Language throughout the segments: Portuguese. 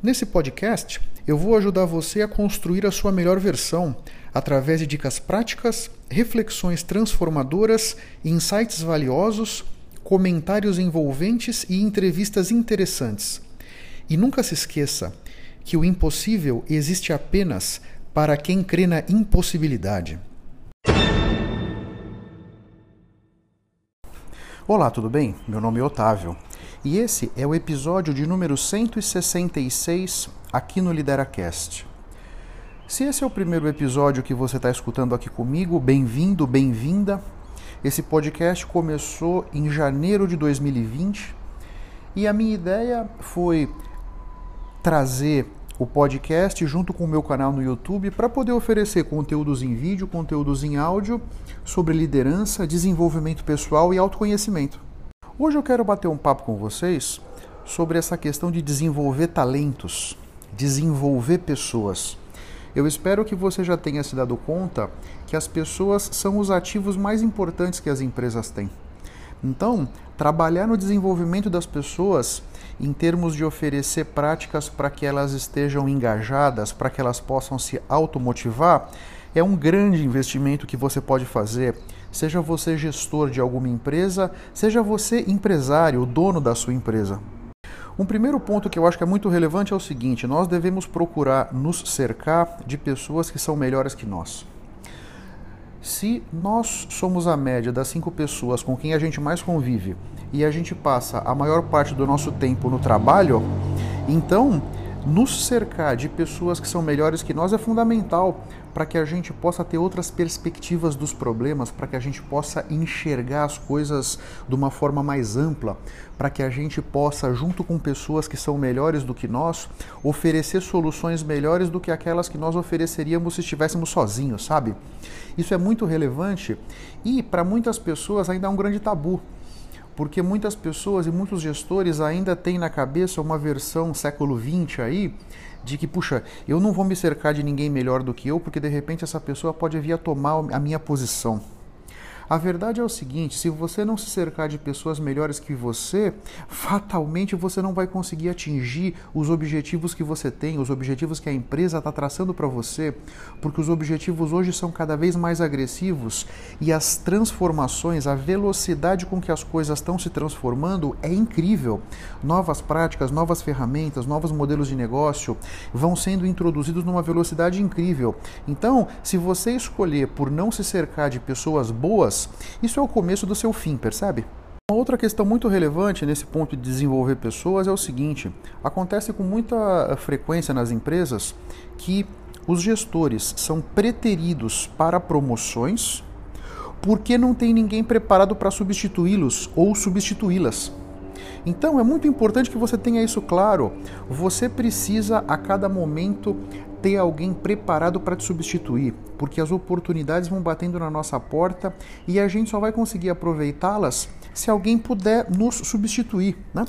Nesse podcast, eu vou ajudar você a construir a sua melhor versão através de dicas práticas, reflexões transformadoras, insights valiosos, comentários envolventes e entrevistas interessantes. E nunca se esqueça que o impossível existe apenas para quem crê na impossibilidade. Olá, tudo bem? Meu nome é Otávio e esse é o episódio de número 166 aqui no LideraCast. Se esse é o primeiro episódio que você está escutando aqui comigo, bem-vindo, bem-vinda. Esse podcast começou em janeiro de 2020 e a minha ideia foi trazer o podcast junto com o meu canal no YouTube para poder oferecer conteúdos em vídeo, conteúdos em áudio sobre liderança, desenvolvimento pessoal e autoconhecimento. Hoje eu quero bater um papo com vocês sobre essa questão de desenvolver talentos, desenvolver pessoas. Eu espero que você já tenha se dado conta que as pessoas são os ativos mais importantes que as empresas têm. Então, trabalhar no desenvolvimento das pessoas em termos de oferecer práticas para que elas estejam engajadas, para que elas possam se automotivar, é um grande investimento que você pode fazer seja você gestor de alguma empresa, seja você empresário, o dono da sua empresa. Um primeiro ponto que eu acho que é muito relevante é o seguinte: nós devemos procurar nos cercar de pessoas que são melhores que nós. Se nós somos a média das cinco pessoas com quem a gente mais convive e a gente passa a maior parte do nosso tempo no trabalho, então nos cercar de pessoas que são melhores que nós é fundamental para que a gente possa ter outras perspectivas dos problemas, para que a gente possa enxergar as coisas de uma forma mais ampla, para que a gente possa, junto com pessoas que são melhores do que nós, oferecer soluções melhores do que aquelas que nós ofereceríamos se estivéssemos sozinhos, sabe? Isso é muito relevante e para muitas pessoas ainda é um grande tabu porque muitas pessoas e muitos gestores ainda têm na cabeça uma versão século XX aí de que, puxa, eu não vou me cercar de ninguém melhor do que eu, porque de repente essa pessoa pode vir a tomar a minha posição. A verdade é o seguinte: se você não se cercar de pessoas melhores que você, fatalmente você não vai conseguir atingir os objetivos que você tem, os objetivos que a empresa está traçando para você, porque os objetivos hoje são cada vez mais agressivos e as transformações, a velocidade com que as coisas estão se transformando é incrível. Novas práticas, novas ferramentas, novos modelos de negócio vão sendo introduzidos numa velocidade incrível. Então, se você escolher por não se cercar de pessoas boas, isso é o começo do seu fim, percebe? Uma outra questão muito relevante nesse ponto de desenvolver pessoas é o seguinte: acontece com muita frequência nas empresas que os gestores são preteridos para promoções porque não tem ninguém preparado para substituí-los ou substituí-las. Então é muito importante que você tenha isso claro. Você precisa a cada momento ter alguém preparado para te substituir, porque as oportunidades vão batendo na nossa porta e a gente só vai conseguir aproveitá-las se alguém puder nos substituir. Né?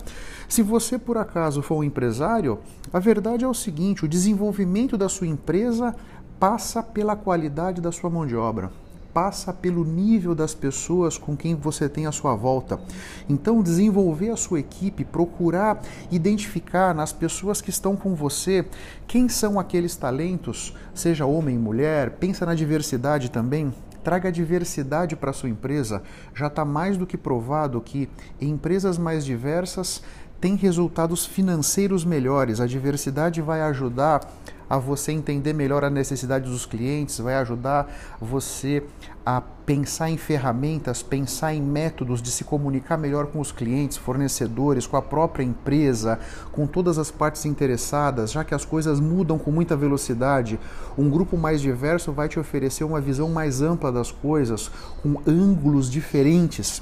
Se você por acaso for um empresário, a verdade é o seguinte: o desenvolvimento da sua empresa passa pela qualidade da sua mão de obra passa pelo nível das pessoas com quem você tem à sua volta. Então, desenvolver a sua equipe, procurar identificar nas pessoas que estão com você quem são aqueles talentos, seja homem mulher, pensa na diversidade também. Traga diversidade para sua empresa. Já está mais do que provado que empresas mais diversas têm resultados financeiros melhores. A diversidade vai ajudar a você entender melhor a necessidade dos clientes, vai ajudar você a pensar em ferramentas, pensar em métodos de se comunicar melhor com os clientes, fornecedores, com a própria empresa, com todas as partes interessadas, já que as coisas mudam com muita velocidade. Um grupo mais diverso vai te oferecer uma visão mais ampla das coisas, com ângulos diferentes.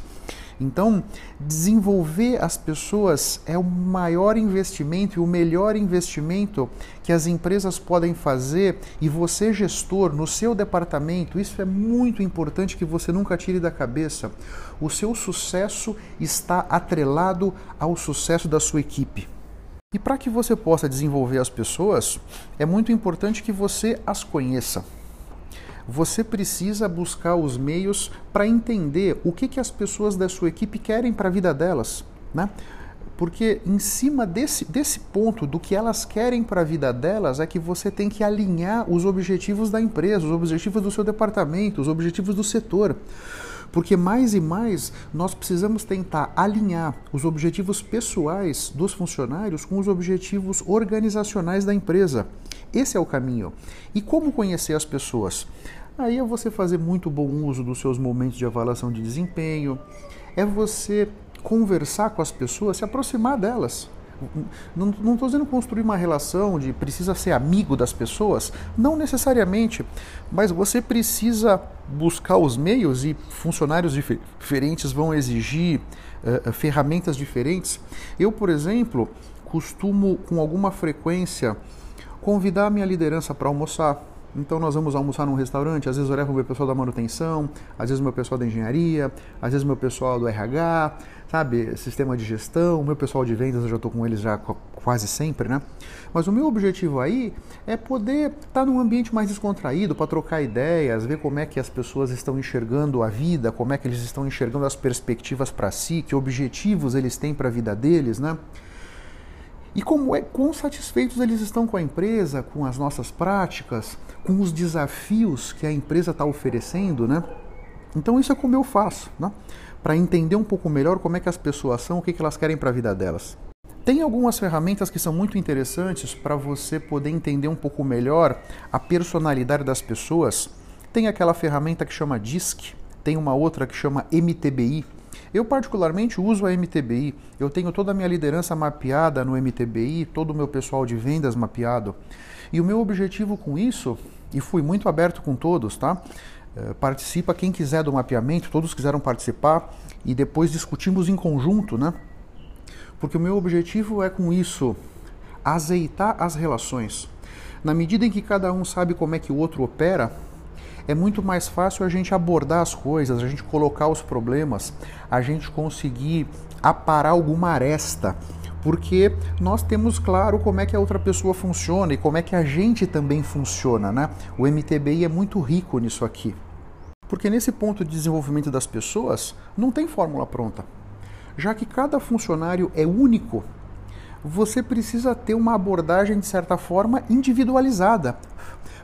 Então, desenvolver as pessoas é o maior investimento e o melhor investimento que as empresas podem fazer e você, gestor, no seu departamento, isso é muito importante que você nunca tire da cabeça. O seu sucesso está atrelado ao sucesso da sua equipe. E para que você possa desenvolver as pessoas, é muito importante que você as conheça você precisa buscar os meios para entender o que, que as pessoas da sua equipe querem para a vida delas, né? Porque em cima desse, desse ponto, do que elas querem para a vida delas, é que você tem que alinhar os objetivos da empresa, os objetivos do seu departamento, os objetivos do setor. Porque mais e mais nós precisamos tentar alinhar os objetivos pessoais dos funcionários com os objetivos organizacionais da empresa. Esse é o caminho. E como conhecer as pessoas? Aí é você fazer muito bom uso dos seus momentos de avaliação de desempenho, é você conversar com as pessoas, se aproximar delas. Não estou dizendo construir uma relação de precisa ser amigo das pessoas, não necessariamente, mas você precisa buscar os meios e funcionários diferentes vão exigir uh, ferramentas diferentes. Eu, por exemplo, costumo com alguma frequência convidar a minha liderança para almoçar então nós vamos almoçar num restaurante, às vezes eu levo o meu pessoal da manutenção, às vezes o meu pessoal da engenharia, às vezes o meu pessoal do RH, sabe, sistema de gestão, o meu pessoal de vendas eu já estou com eles já quase sempre, né? Mas o meu objetivo aí é poder estar tá num ambiente mais descontraído para trocar ideias, ver como é que as pessoas estão enxergando a vida, como é que eles estão enxergando as perspectivas para si, que objetivos eles têm para a vida deles, né? E como é, quão satisfeitos eles estão com a empresa, com as nossas práticas, com os desafios que a empresa está oferecendo, né? Então isso é como eu faço, né? Para entender um pouco melhor como é que as pessoas são, o que, que elas querem para a vida delas. Tem algumas ferramentas que são muito interessantes para você poder entender um pouco melhor a personalidade das pessoas. Tem aquela ferramenta que chama DISC, tem uma outra que chama MTBI, eu, particularmente, uso a MTBI. Eu tenho toda a minha liderança mapeada no MTBI, todo o meu pessoal de vendas mapeado. E o meu objetivo com isso, e fui muito aberto com todos, tá? É, participa quem quiser do mapeamento, todos quiseram participar e depois discutimos em conjunto, né? Porque o meu objetivo é com isso azeitar as relações. Na medida em que cada um sabe como é que o outro opera, é muito mais fácil a gente abordar as coisas, a gente colocar os problemas, a gente conseguir aparar alguma aresta, porque nós temos claro como é que a outra pessoa funciona e como é que a gente também funciona, né? O MTBI é muito rico nisso aqui. Porque nesse ponto de desenvolvimento das pessoas não tem fórmula pronta. Já que cada funcionário é único, você precisa ter uma abordagem de certa forma individualizada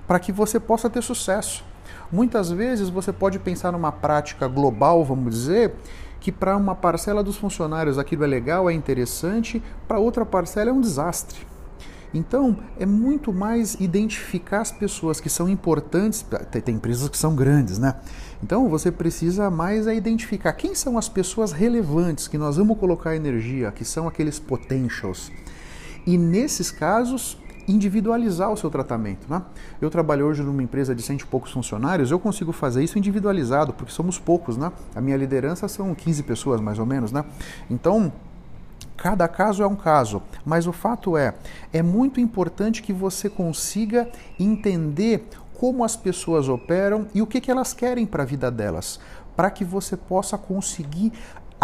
para que você possa ter sucesso. Muitas vezes você pode pensar numa prática global, vamos dizer, que para uma parcela dos funcionários aquilo é legal, é interessante, para outra parcela é um desastre. Então, é muito mais identificar as pessoas que são importantes, tem empresas que são grandes, né? Então, você precisa mais é identificar quem são as pessoas relevantes que nós vamos colocar energia, que são aqueles potentials. E nesses casos, individualizar o seu tratamento. Né? Eu trabalho hoje numa empresa de cento e poucos funcionários, eu consigo fazer isso individualizado, porque somos poucos. Né? A minha liderança são 15 pessoas, mais ou menos. Né? Então, cada caso é um caso, mas o fato é, é muito importante que você consiga entender como as pessoas operam e o que, que elas querem para a vida delas, para que você possa conseguir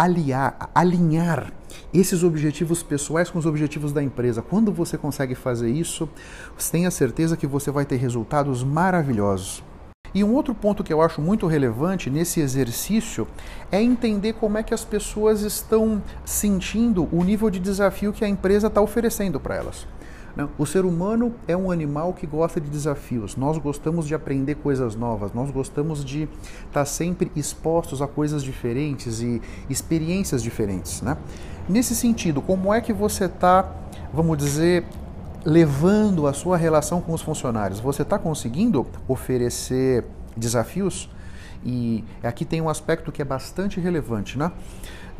aliar, alinhar esses objetivos pessoais com os objetivos da empresa. Quando você consegue fazer isso, tenha certeza que você vai ter resultados maravilhosos. E um outro ponto que eu acho muito relevante nesse exercício é entender como é que as pessoas estão sentindo o nível de desafio que a empresa está oferecendo para elas. Né? O ser humano é um animal que gosta de desafios. Nós gostamos de aprender coisas novas, nós gostamos de estar sempre expostos a coisas diferentes e experiências diferentes. Né? Nesse sentido, como é que você está, vamos dizer, levando a sua relação com os funcionários? Você está conseguindo oferecer desafios? E aqui tem um aspecto que é bastante relevante, né?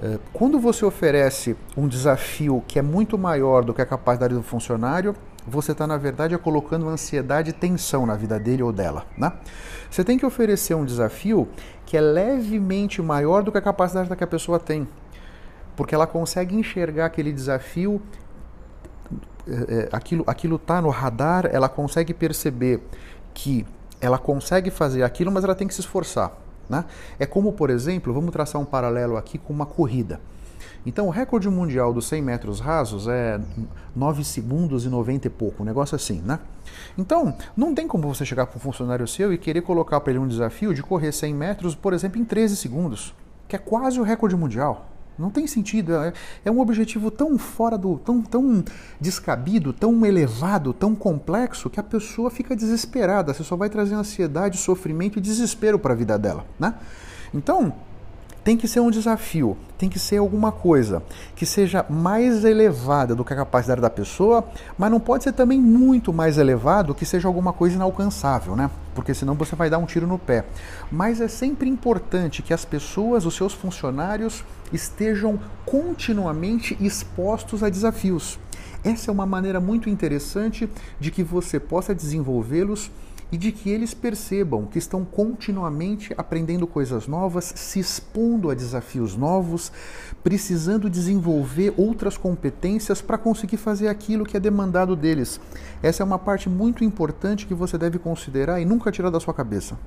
Eh, quando você oferece um desafio que é muito maior do que a capacidade do funcionário, você está, na verdade, colocando ansiedade e tensão na vida dele ou dela. Né? Você tem que oferecer um desafio que é levemente maior do que a capacidade que a pessoa tem. Porque ela consegue enxergar aquele desafio, é, é aquilo, aquilo tá no radar, ela consegue perceber que ela consegue fazer aquilo, mas ela tem que se esforçar. Né? É como, por exemplo, vamos traçar um paralelo aqui com uma corrida. Então, o recorde mundial dos 100 metros rasos é 9 segundos e 90 e pouco, um negócio assim, né? Então, não tem como você chegar para um funcionário seu e querer colocar para ele um desafio de correr 100 metros, por exemplo, em 13 segundos, que é quase o recorde mundial. Não tem sentido. É, é um objetivo tão fora do. tão, tão descabido, tão elevado, tão complexo, que a pessoa fica desesperada. Você só vai trazer ansiedade, sofrimento e desespero para a vida dela. Né? Então, tem que ser um desafio, tem que ser alguma coisa que seja mais elevada do que a capacidade da pessoa, mas não pode ser também muito mais elevado que seja alguma coisa inalcançável, né? Porque senão você vai dar um tiro no pé. Mas é sempre importante que as pessoas, os seus funcionários, estejam continuamente expostos a desafios. Essa é uma maneira muito interessante de que você possa desenvolvê-los e de que eles percebam que estão continuamente aprendendo coisas novas, se expondo a desafios novos, precisando desenvolver outras competências para conseguir fazer aquilo que é demandado deles. Essa é uma parte muito importante que você deve considerar e nunca tirar da sua cabeça.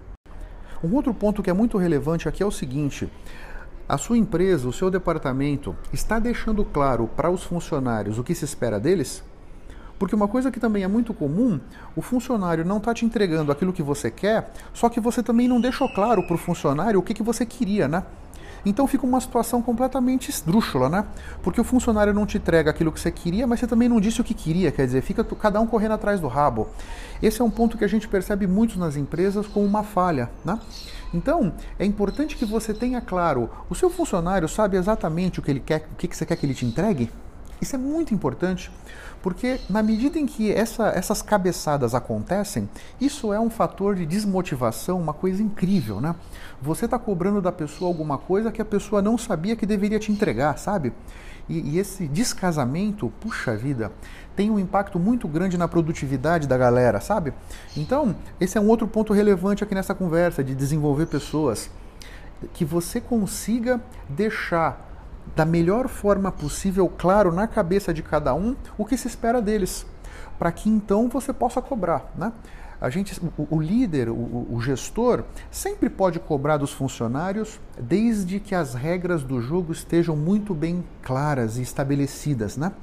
Um outro ponto que é muito relevante aqui é o seguinte: a sua empresa, o seu departamento, está deixando claro para os funcionários o que se espera deles? Porque uma coisa que também é muito comum, o funcionário não está te entregando aquilo que você quer, só que você também não deixou claro para o funcionário o que, que você queria, né? Então fica uma situação completamente esdrúxula, né? Porque o funcionário não te entrega aquilo que você queria, mas você também não disse o que queria, quer dizer, fica cada um correndo atrás do rabo. Esse é um ponto que a gente percebe muito nas empresas como uma falha, né? Então, é importante que você tenha claro, o seu funcionário sabe exatamente o que ele quer, o que você quer que ele te entregue? Isso é muito importante, porque na medida em que essa, essas cabeçadas acontecem, isso é um fator de desmotivação, uma coisa incrível, né? Você está cobrando da pessoa alguma coisa que a pessoa não sabia que deveria te entregar, sabe? E, e, esse descasamento, puxa vida, tem um impacto muito grande na produtividade da galera, sabe? Então, esse é um outro ponto relevante aqui nessa conversa de desenvolver pessoas. Que você consiga deixar da melhor forma possível, claro, na cabeça de cada um, o que se espera deles, para que então você possa cobrar. Né? A gente, o, o líder, o, o, gestor, sempre pode cobrar dos funcionários, desde que as regras do jogo estejam muito bem claras e estabelecidas. Né?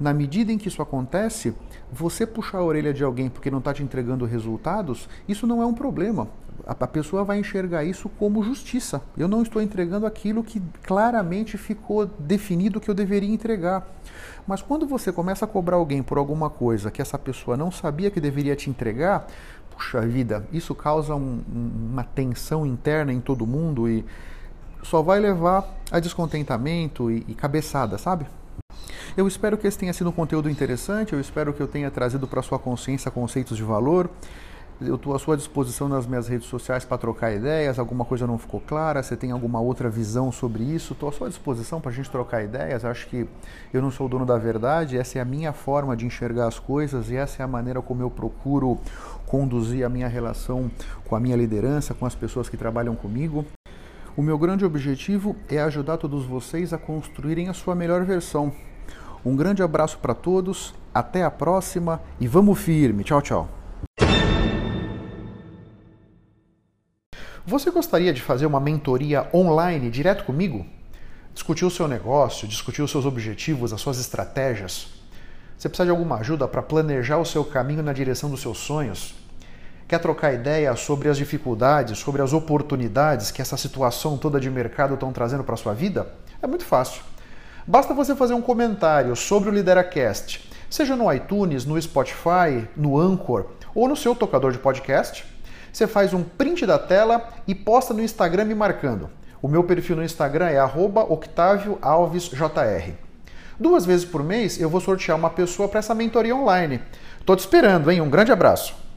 Na medida em que isso acontece, você puxar a orelha de alguém porque não está te entregando resultados, isso não é um problema. A, pessoa vai enxergar isso como justiça. Eu não estou entregando aquilo que claramente ficou definido que eu deveria entregar. Mas quando você começa a cobrar alguém por alguma coisa que essa pessoa não sabia que deveria te entregar, puxa vida, isso causa um, uma tensão interna em todo mundo e só vai levar a descontentamento e, e cabeçada, sabe? Eu espero que esse tenha sido um conteúdo interessante, eu espero que eu tenha trazido para sua consciência conceitos de valor. Eu estou à sua disposição nas minhas redes sociais para trocar ideias. Alguma coisa não ficou clara? Você tem alguma outra visão sobre isso? Estou à sua disposição para a gente trocar ideias. Acho que eu não sou o dono da verdade. Essa é a minha forma de enxergar as coisas e essa é a maneira como eu procuro conduzir a minha relação com a minha liderança, com as pessoas que trabalham comigo. O meu grande objetivo é ajudar todos vocês a construírem a sua melhor versão, um grande abraço para todos, até a próxima e vamos firme. Tchau, tchau. Você gostaria de fazer uma mentoria online direto comigo? Discutir o seu negócio, discutir os seus objetivos, as suas estratégias? Você precisa de alguma ajuda para planejar o seu caminho na direção dos seus sonhos? Quer trocar ideia sobre as dificuldades, sobre as oportunidades que essa situação toda de mercado estão trazendo para a sua vida? É muito fácil. Basta você fazer um comentário sobre o Lideracast, seja no iTunes, no Spotify, no Anchor ou no seu tocador de podcast. Você faz um print da tela e posta no Instagram me marcando. O meu perfil no Instagram é @octavioalvesjr. Duas vezes por mês eu vou sortear uma pessoa para essa mentoria online. Tô te esperando, hein? Um grande abraço.